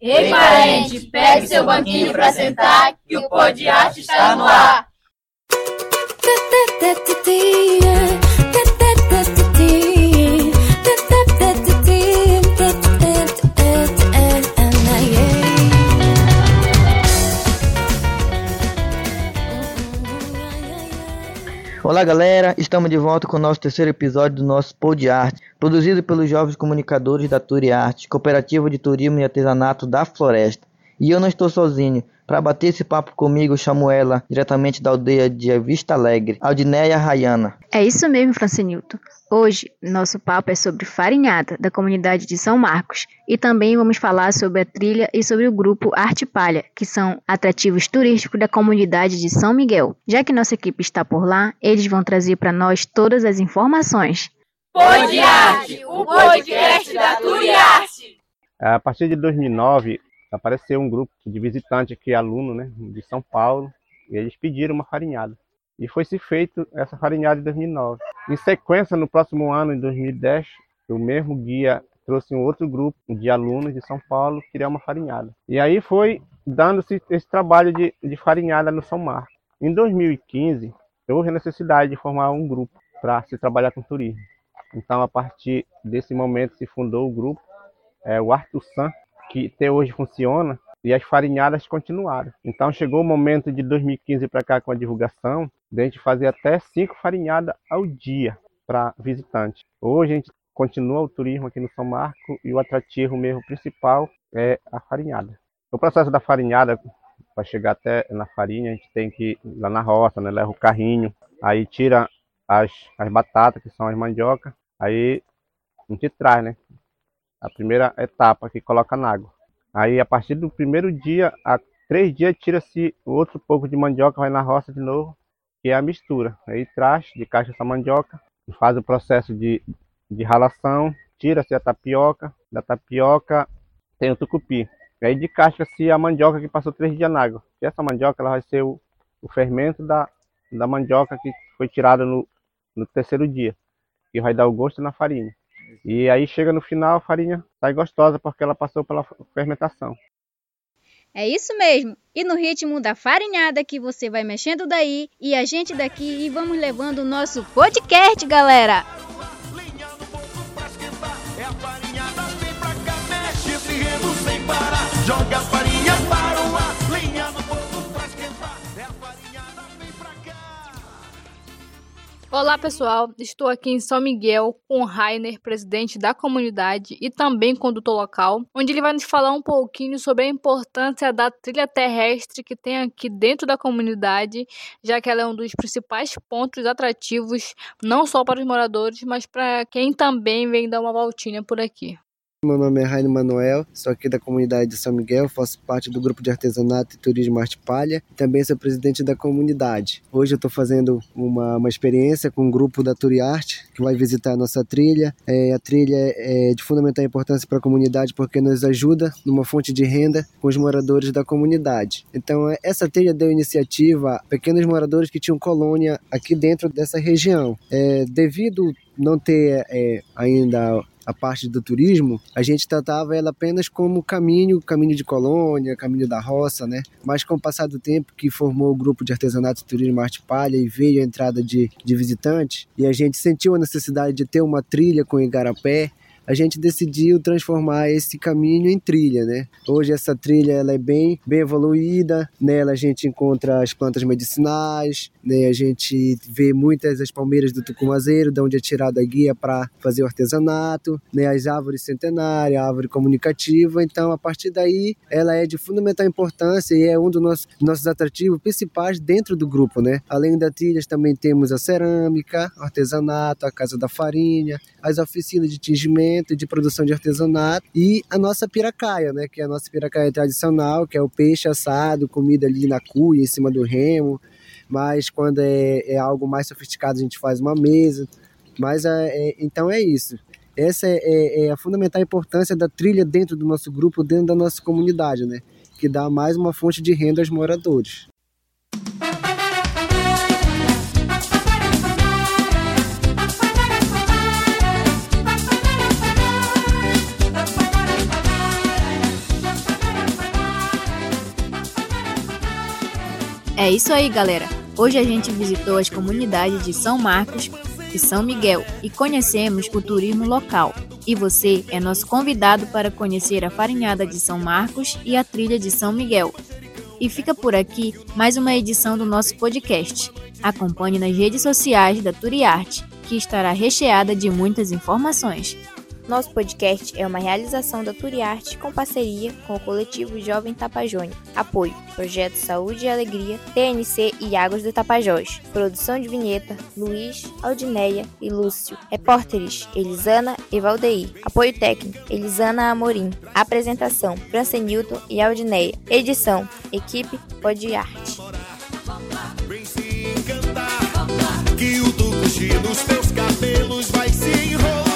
Ei, parente, pegue seu banquinho pra sentar, que o pó de arte está no ar. Olá galera, estamos de volta com o nosso terceiro episódio do nosso Pod Arte, produzido pelos jovens comunicadores da Turi Arte, Cooperativa de Turismo e Artesanato da Floresta. E eu não estou sozinho, para bater esse papo comigo chamo ela, diretamente da aldeia de Vista Alegre, Aldineia Rayana. É isso mesmo, Francinilton. Hoje, nosso papo é sobre farinhada, da comunidade de São Marcos, e também vamos falar sobre a trilha e sobre o grupo Arte Palha, que são atrativos turísticos da comunidade de São Miguel. Já que nossa equipe está por lá, eles vão trazer para nós todas as informações. Pod Arte, o podcast da Turiarte. A partir de 2009, apareceu um grupo de visitantes aqui, aluno, né, de São Paulo, e eles pediram uma farinhada. E foi se feito essa farinhada em 2009. Em sequência, no próximo ano, em 2010, o mesmo guia trouxe um outro grupo de alunos de São Paulo que queria uma farinhada. E aí foi dando-se esse trabalho de, de farinhada no São Marcos. Em 2015, houve a necessidade de formar um grupo para se trabalhar com turismo. Então, a partir desse momento, se fundou o grupo, é, o Arthur San, que até hoje funciona, e as farinhadas continuaram. Então chegou o momento de 2015 para cá com a divulgação, de a gente fazer até cinco farinhadas ao dia para visitante. Hoje a gente continua o turismo aqui no São Marco e o atrativo mesmo principal é a farinhada. O processo da farinhada, para chegar até na farinha, a gente tem que ir lá na roça, né? leva o carrinho, aí tira as, as batatas, que são as mandioca, aí a gente traz, né? A primeira etapa que coloca na água. Aí a partir do primeiro dia, a três dias, tira-se outro pouco de mandioca, vai na roça de novo, que é a mistura. Aí traz de caixa essa mandioca, faz o processo de, de ralação, tira-se a tapioca, da tapioca tem o tucupi. Aí de caixa-se a mandioca que passou três dias na água. E essa mandioca ela vai ser o, o fermento da, da mandioca que foi tirada no, no terceiro dia, que vai dar o gosto na farinha. E aí chega no final, a farinha sai gostosa porque ela passou pela fermentação. É isso mesmo. E no ritmo da farinhada que você vai mexendo daí e a gente daqui e vamos levando o nosso podcast, galera. Olá pessoal, estou aqui em São Miguel com o Rainer, presidente da comunidade e também condutor local, onde ele vai nos falar um pouquinho sobre a importância da trilha terrestre que tem aqui dentro da comunidade, já que ela é um dos principais pontos atrativos, não só para os moradores, mas para quem também vem dar uma voltinha por aqui. Meu nome é Rainer Manuel, sou aqui da comunidade de São Miguel, faço parte do grupo de artesanato e turismo Arte Palha, também sou presidente da comunidade. Hoje eu estou fazendo uma, uma experiência com um grupo da Turiarte, que vai visitar a nossa trilha. É, a trilha é de fundamental importância para a comunidade porque nos ajuda numa fonte de renda com os moradores da comunidade. Então, essa trilha deu iniciativa a pequenos moradores que tinham colônia aqui dentro dessa região. É, devido não ter é, ainda a parte do turismo, a gente tratava ela apenas como caminho, caminho de colônia, caminho da roça, né? Mas com o passar do tempo que formou o grupo de artesanato turismo Arte Palha e veio a entrada de, de visitantes, e a gente sentiu a necessidade de ter uma trilha com igarapé, a gente decidiu transformar esse caminho em trilha, né? Hoje essa trilha ela é bem, bem evoluída, nela a gente encontra as plantas medicinais, né? A gente vê muitas das palmeiras do tucumazeiro, de onde é tirada a guia para fazer o artesanato, né? As árvores centenárias, a árvore comunicativa, então a partir daí ela é de fundamental importância e é um dos nossos, nossos atrativos principais dentro do grupo, né? Além da trilhas também temos a cerâmica, artesanato, a casa da farinha, as oficinas de tingimento de produção de artesanato e a nossa piracaia, né, que é a nossa piracaia tradicional, que é o peixe assado, comida ali na cuia, em cima do remo, mas quando é, é algo mais sofisticado a gente faz uma mesa, mas é, então é isso. Essa é, é, é a fundamental importância da trilha dentro do nosso grupo, dentro da nossa comunidade, né, que dá mais uma fonte de renda aos moradores. É isso aí, galera. Hoje a gente visitou as comunidades de São Marcos e São Miguel e conhecemos o turismo local. E você é nosso convidado para conhecer a farinhada de São Marcos e a trilha de São Miguel. E fica por aqui mais uma edição do nosso podcast. Acompanhe nas redes sociais da Turiarte, que estará recheada de muitas informações. Nosso podcast é uma realização da Turiarte com parceria com o coletivo Jovem Tapajós. Apoio: Projeto Saúde e Alegria, TNC e Águas do Tapajós. Produção de vinheta: Luiz, Aldineia e Lúcio. Repórteres: Elisana e Valdeir. Apoio técnico: Elisana Amorim. Apresentação: França Newton e Aldineia. Edição: Equipe Podiarte. Que o tucuxi nos teus cabelos vai se enrolar.